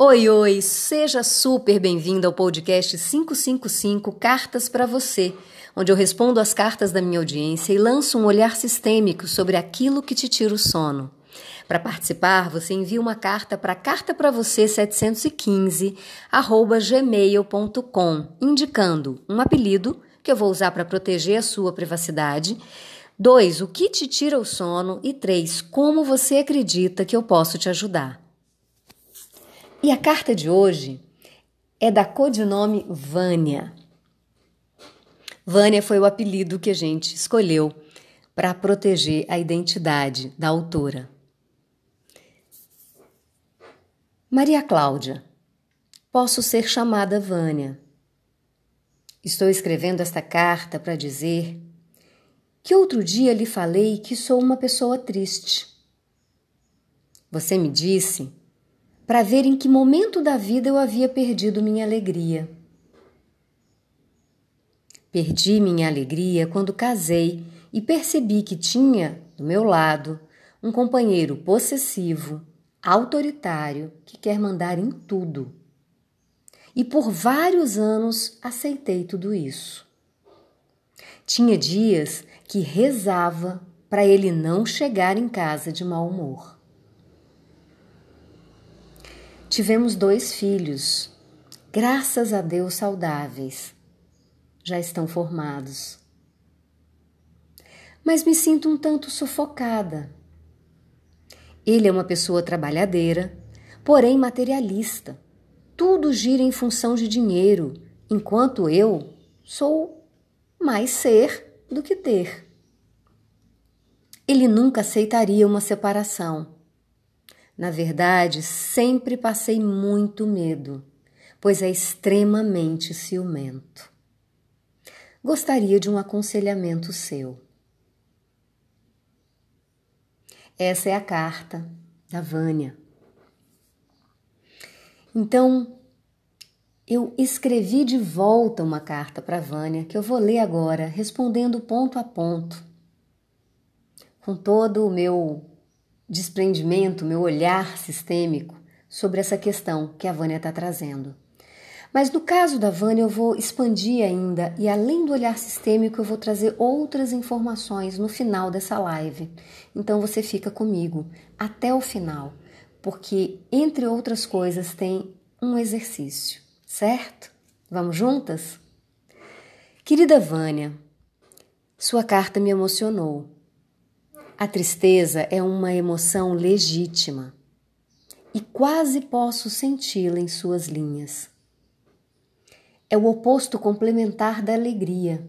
Oi, oi, seja super bem-vindo ao podcast 555 Cartas para Você, onde eu respondo as cartas da minha audiência e lanço um olhar sistêmico sobre aquilo que te tira o sono. Para participar, você envia uma carta para carta para você 715 gmail.com, indicando um apelido que eu vou usar para proteger a sua privacidade. Dois, o que te tira o sono e três, como você acredita que eu posso te ajudar. E a carta de hoje é da codinome Vânia. Vânia foi o apelido que a gente escolheu para proteger a identidade da autora. Maria Cláudia, posso ser chamada Vânia. Estou escrevendo esta carta para dizer que outro dia lhe falei que sou uma pessoa triste. Você me disse para ver em que momento da vida eu havia perdido minha alegria. Perdi minha alegria quando casei e percebi que tinha, do meu lado, um companheiro possessivo, autoritário, que quer mandar em tudo. E por vários anos aceitei tudo isso. Tinha dias que rezava para ele não chegar em casa de mau humor. Tivemos dois filhos, graças a Deus saudáveis. Já estão formados. Mas me sinto um tanto sufocada. Ele é uma pessoa trabalhadeira, porém materialista. Tudo gira em função de dinheiro, enquanto eu sou mais ser do que ter. Ele nunca aceitaria uma separação na verdade, sempre passei muito medo, pois é extremamente ciumento. Gostaria de um aconselhamento seu. Essa é a carta da Vânia. Então, eu escrevi de volta uma carta para Vânia que eu vou ler agora, respondendo ponto a ponto, com todo o meu desprendimento, meu olhar sistêmico sobre essa questão que a Vânia está trazendo. Mas no caso da Vânia, eu vou expandir ainda e além do olhar sistêmico, eu vou trazer outras informações no final dessa live. Então você fica comigo até o final, porque entre outras coisas tem um exercício, certo? Vamos juntas? Querida Vânia, sua carta me emocionou a tristeza é uma emoção legítima e quase posso senti-la em suas linhas. É o oposto complementar da alegria.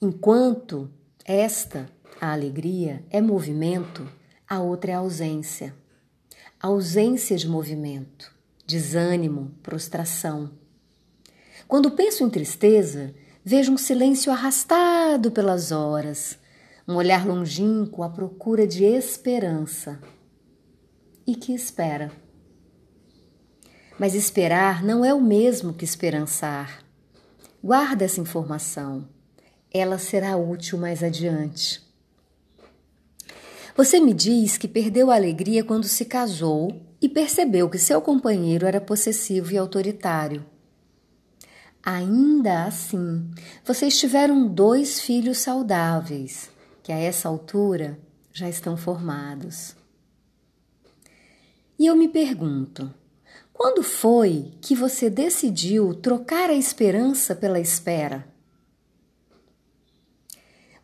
Enquanto esta, a alegria, é movimento, a outra é ausência. ausência de movimento, desânimo, prostração. Quando penso em tristeza, vejo um silêncio arrastado pelas horas um olhar longínquo à procura de esperança. E que espera? Mas esperar não é o mesmo que esperançar. Guarda essa informação, ela será útil mais adiante. Você me diz que perdeu a alegria quando se casou e percebeu que seu companheiro era possessivo e autoritário. Ainda assim, vocês tiveram dois filhos saudáveis que a essa altura já estão formados. E eu me pergunto: quando foi que você decidiu trocar a esperança pela espera?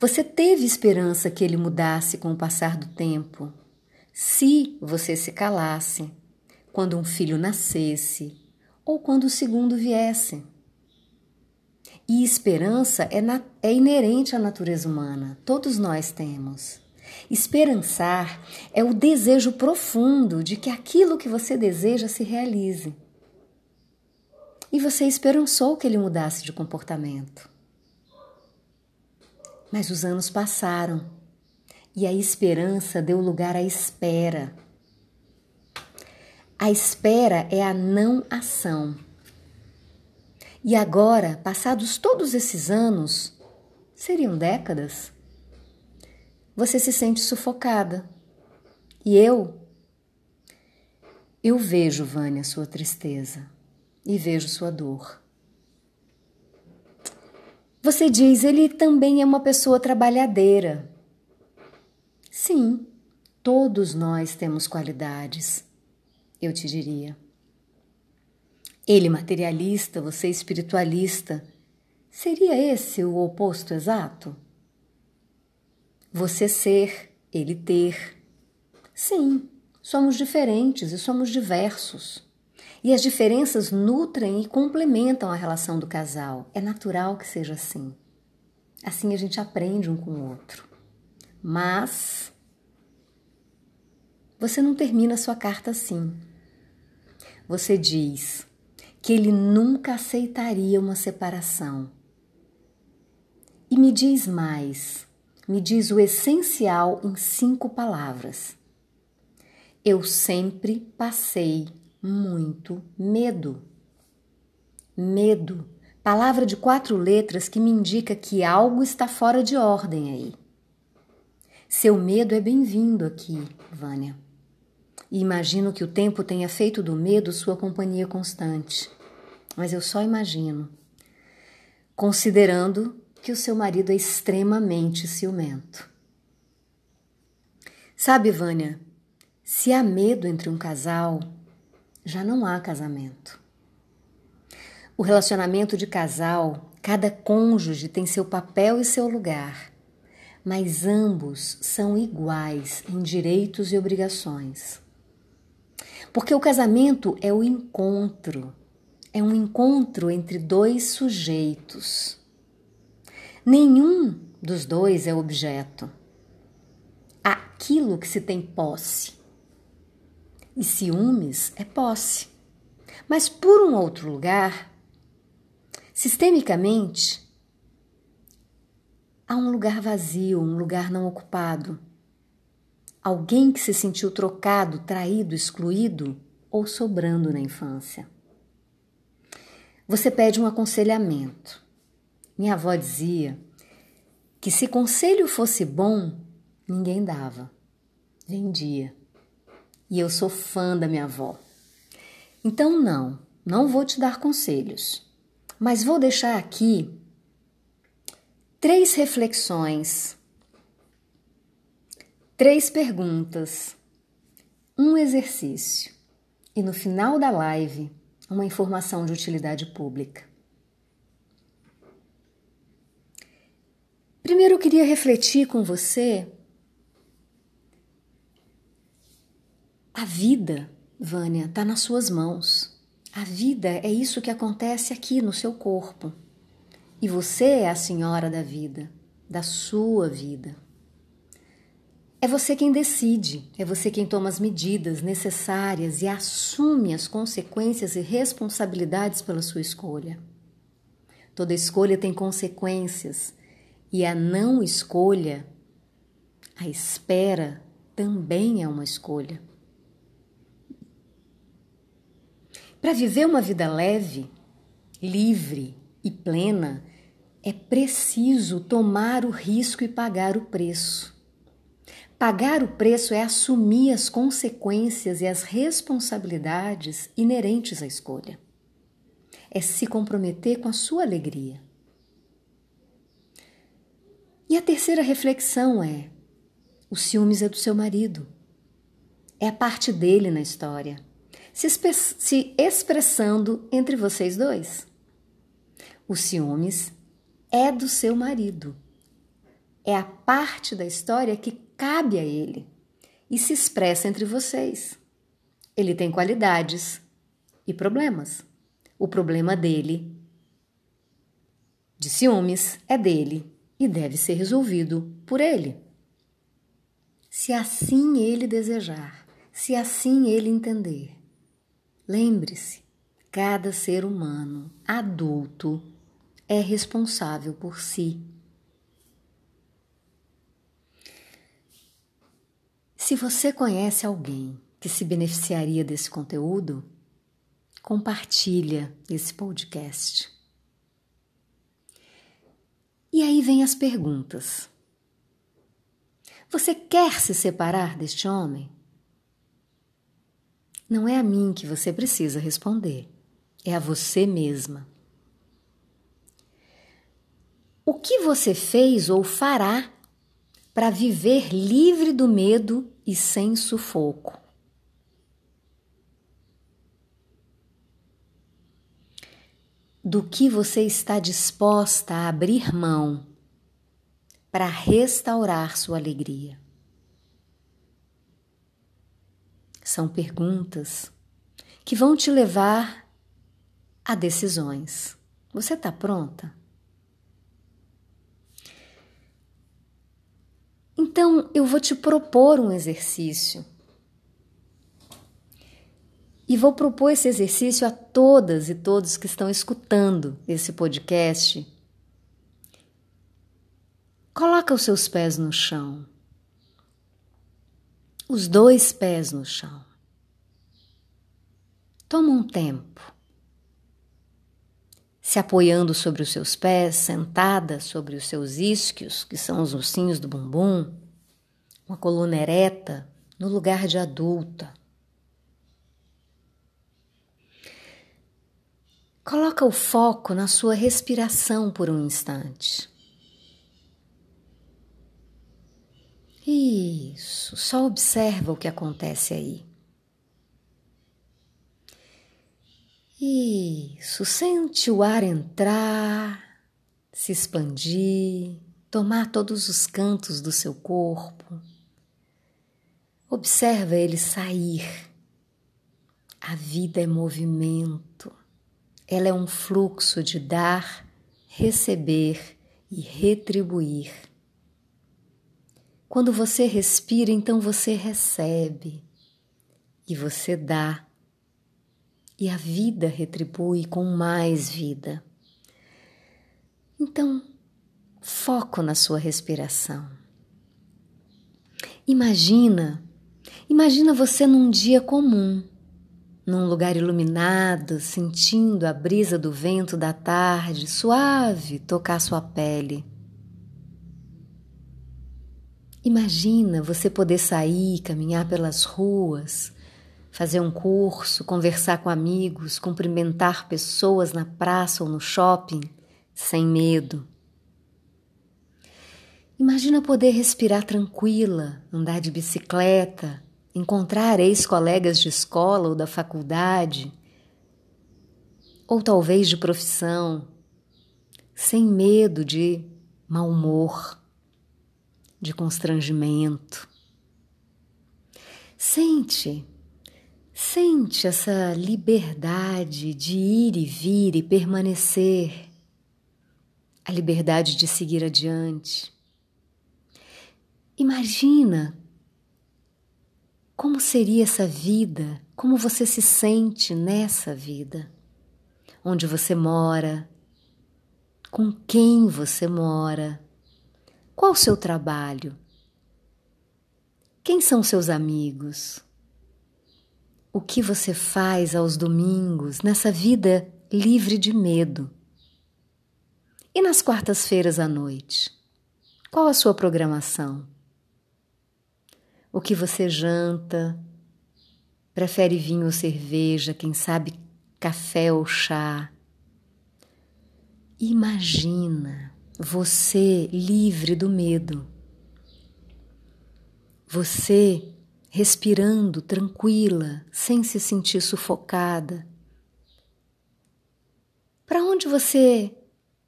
Você teve esperança que ele mudasse com o passar do tempo, se você se calasse, quando um filho nascesse ou quando o segundo viesse. E esperança é, na, é inerente à natureza humana, todos nós temos. Esperançar é o desejo profundo de que aquilo que você deseja se realize. E você esperançou que ele mudasse de comportamento. Mas os anos passaram e a esperança deu lugar à espera. A espera é a não ação. E agora, passados todos esses anos, seriam décadas, você se sente sufocada. E eu? Eu vejo, Vânia, sua tristeza e vejo sua dor. Você diz, ele também é uma pessoa trabalhadeira. Sim, todos nós temos qualidades, eu te diria. Ele materialista, você espiritualista. Seria esse o oposto exato? Você ser, ele ter. Sim, somos diferentes e somos diversos. E as diferenças nutrem e complementam a relação do casal. É natural que seja assim. Assim a gente aprende um com o outro. Mas você não termina a sua carta assim. Você diz: que ele nunca aceitaria uma separação. E me diz mais, me diz o essencial em cinco palavras. Eu sempre passei muito medo. Medo, palavra de quatro letras que me indica que algo está fora de ordem aí. Seu medo é bem-vindo aqui, Vânia e imagino que o tempo tenha feito do medo sua companhia constante. Mas eu só imagino, considerando que o seu marido é extremamente ciumento. Sabe, Vânia, se há medo entre um casal, já não há casamento. O relacionamento de casal, cada cônjuge tem seu papel e seu lugar, mas ambos são iguais em direitos e obrigações. Porque o casamento é o encontro, é um encontro entre dois sujeitos. Nenhum dos dois é objeto. Aquilo que se tem posse. E ciúmes é posse. Mas por um outro lugar, sistemicamente, há um lugar vazio, um lugar não ocupado Alguém que se sentiu trocado, traído, excluído ou sobrando na infância. Você pede um aconselhamento. Minha avó dizia que se conselho fosse bom, ninguém dava, vendia. E eu sou fã da minha avó. Então, não, não vou te dar conselhos, mas vou deixar aqui três reflexões Três perguntas, um exercício e no final da live, uma informação de utilidade pública. Primeiro eu queria refletir com você a vida, Vânia, está nas suas mãos. A vida é isso que acontece aqui no seu corpo. E você é a senhora da vida, da sua vida. É você quem decide, é você quem toma as medidas necessárias e assume as consequências e responsabilidades pela sua escolha. Toda escolha tem consequências e a não escolha, a espera, também é uma escolha. Para viver uma vida leve, livre e plena, é preciso tomar o risco e pagar o preço. Pagar o preço é assumir as consequências e as responsabilidades inerentes à escolha. É se comprometer com a sua alegria. E a terceira reflexão é: o ciúmes é do seu marido. É a parte dele na história, se, se expressando entre vocês dois. O ciúmes é do seu marido. É a parte da história que cabe a ele e se expressa entre vocês. Ele tem qualidades e problemas. O problema dele, de ciúmes, é dele e deve ser resolvido por ele. Se assim ele desejar, se assim ele entender. Lembre-se, cada ser humano adulto é responsável por si. Se você conhece alguém que se beneficiaria desse conteúdo, compartilha esse podcast. E aí vem as perguntas. Você quer se separar deste homem? Não é a mim que você precisa responder, é a você mesma. O que você fez ou fará para viver livre do medo e sem sufoco? Do que você está disposta a abrir mão para restaurar sua alegria? São perguntas que vão te levar a decisões. Você está pronta? Então, eu vou te propor um exercício. E vou propor esse exercício a todas e todos que estão escutando esse podcast. Coloca os seus pés no chão. Os dois pés no chão. Toma um tempo se apoiando sobre os seus pés, sentada sobre os seus isquios, que são os ossinhos do bumbum, uma coluna ereta, no lugar de adulta. Coloca o foco na sua respiração por um instante. Isso, só observa o que acontece aí. Isso, sente o ar entrar, se expandir, tomar todos os cantos do seu corpo. Observa ele sair. A vida é movimento, ela é um fluxo de dar, receber e retribuir. Quando você respira, então você recebe e você dá e a vida retribui com mais vida. Então, foco na sua respiração. Imagina, imagina você num dia comum, num lugar iluminado, sentindo a brisa do vento da tarde suave tocar sua pele. Imagina você poder sair, caminhar pelas ruas, fazer um curso, conversar com amigos, cumprimentar pessoas na praça ou no shopping, sem medo. Imagina poder respirar tranquila, andar de bicicleta, encontrar ex-colegas de escola ou da faculdade, ou talvez de profissão, sem medo de mau humor, de constrangimento. Sente Sente essa liberdade de ir e vir e permanecer, a liberdade de seguir adiante. Imagina como seria essa vida, como você se sente nessa vida, onde você mora, com quem você mora, qual o seu trabalho, quem são seus amigos o que você faz aos domingos nessa vida livre de medo? E nas quartas-feiras à noite? Qual a sua programação? O que você janta? Prefere vinho ou cerveja? Quem sabe café ou chá? Imagina você livre do medo. Você respirando tranquila, sem se sentir sufocada. Para onde você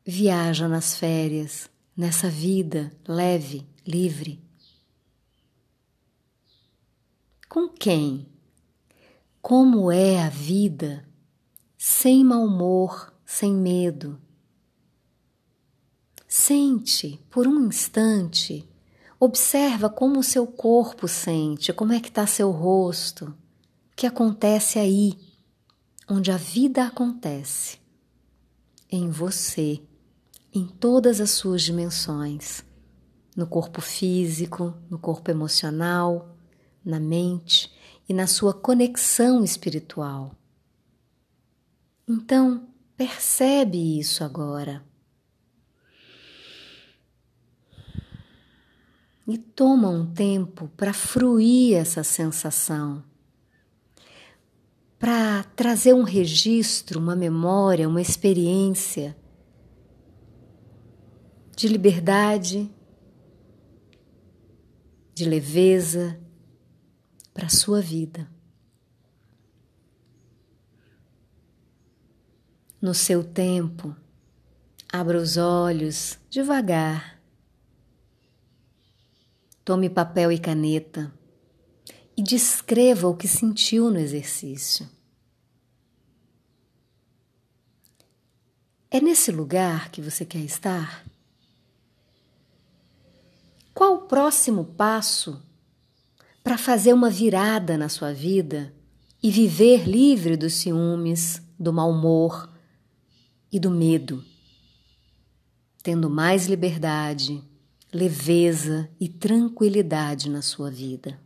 viaja nas férias, nessa vida leve, livre? Com quem? Como é a vida sem mau humor, sem medo? Sente por um instante Observa como o seu corpo sente, como é que está seu rosto, o que acontece aí, onde a vida acontece, em você, em todas as suas dimensões, no corpo físico, no corpo emocional, na mente e na sua conexão espiritual. Então, percebe isso agora. e toma um tempo para fruir essa sensação. para trazer um registro, uma memória, uma experiência de liberdade, de leveza para a sua vida. No seu tempo, abra os olhos devagar. Tome papel e caneta e descreva o que sentiu no exercício. É nesse lugar que você quer estar? Qual o próximo passo para fazer uma virada na sua vida e viver livre dos ciúmes, do mau humor e do medo, tendo mais liberdade, leveza e tranquilidade na sua vida?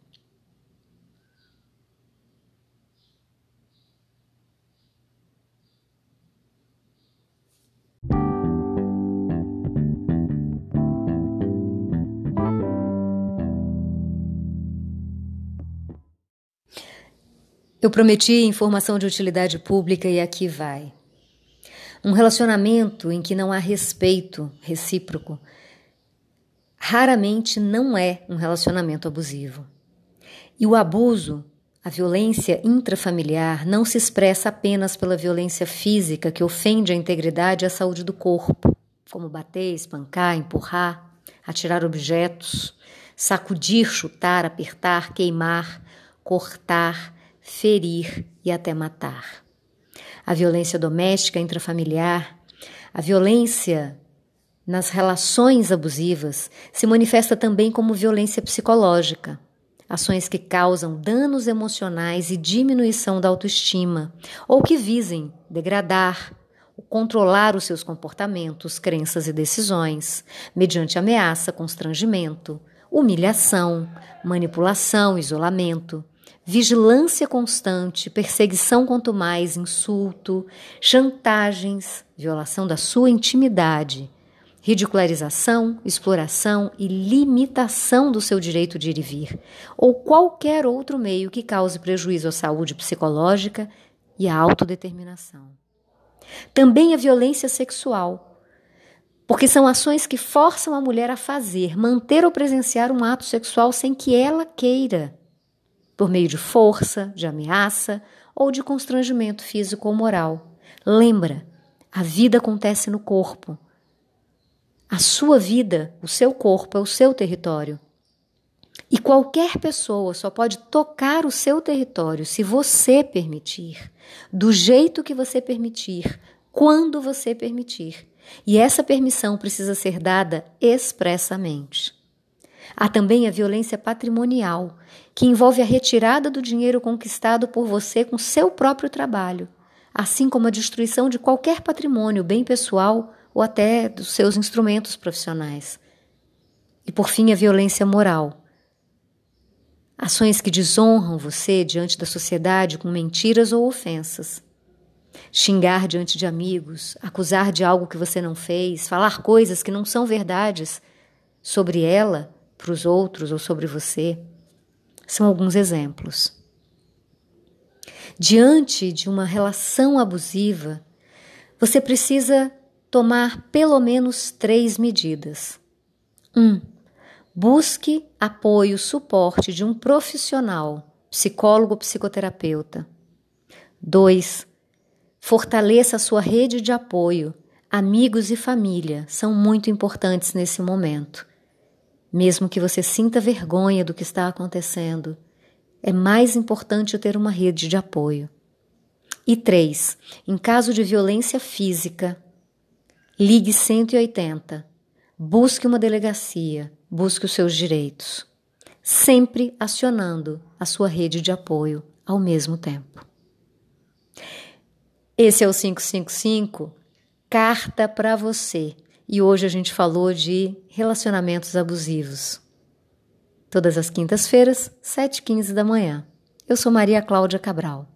Eu prometi informação de utilidade pública e aqui vai. Um relacionamento em que não há respeito recíproco raramente não é um relacionamento abusivo. E o abuso, a violência intrafamiliar, não se expressa apenas pela violência física que ofende a integridade e a saúde do corpo, como bater, espancar, empurrar, atirar objetos, sacudir, chutar, apertar, queimar, cortar, ferir e até matar. A violência doméstica intrafamiliar, a violência nas relações abusivas se manifesta também como violência psicológica, ações que causam danos emocionais e diminuição da autoestima, ou que visem degradar, controlar os seus comportamentos, crenças e decisões, mediante ameaça, constrangimento, humilhação, manipulação, isolamento, vigilância constante, perseguição quanto mais, insulto, chantagens, violação da sua intimidade, ridicularização, exploração e limitação do seu direito de ir e vir, ou qualquer outro meio que cause prejuízo à saúde psicológica e à autodeterminação. Também a violência sexual, porque são ações que forçam a mulher a fazer, manter ou presenciar um ato sexual sem que ela queira por meio de força, de ameaça ou de constrangimento físico ou moral. Lembra, a vida acontece no corpo. A sua vida, o seu corpo é o seu território. E qualquer pessoa só pode tocar o seu território se você permitir, do jeito que você permitir, quando você permitir. E essa permissão precisa ser dada expressamente. Há também a violência patrimonial, que envolve a retirada do dinheiro conquistado por você com seu próprio trabalho, assim como a destruição de qualquer patrimônio, bem pessoal ou até dos seus instrumentos profissionais. E por fim, a violência moral. Ações que desonram você diante da sociedade com mentiras ou ofensas. Xingar diante de amigos, acusar de algo que você não fez, falar coisas que não são verdades sobre ela para os outros ou sobre você, são alguns exemplos. Diante de uma relação abusiva, você precisa tomar pelo menos três medidas. 1. Um, busque apoio, suporte de um profissional, psicólogo ou psicoterapeuta. 2. Fortaleça a sua rede de apoio. Amigos e família são muito importantes nesse momento. Mesmo que você sinta vergonha do que está acontecendo, é mais importante ter uma rede de apoio. E três, em caso de violência física, ligue 180, busque uma delegacia, busque os seus direitos, sempre acionando a sua rede de apoio ao mesmo tempo. Esse é o 555, carta para você e hoje a gente falou de relacionamentos abusivos. Todas as quintas-feiras, 7h15 da manhã. Eu sou Maria Cláudia Cabral.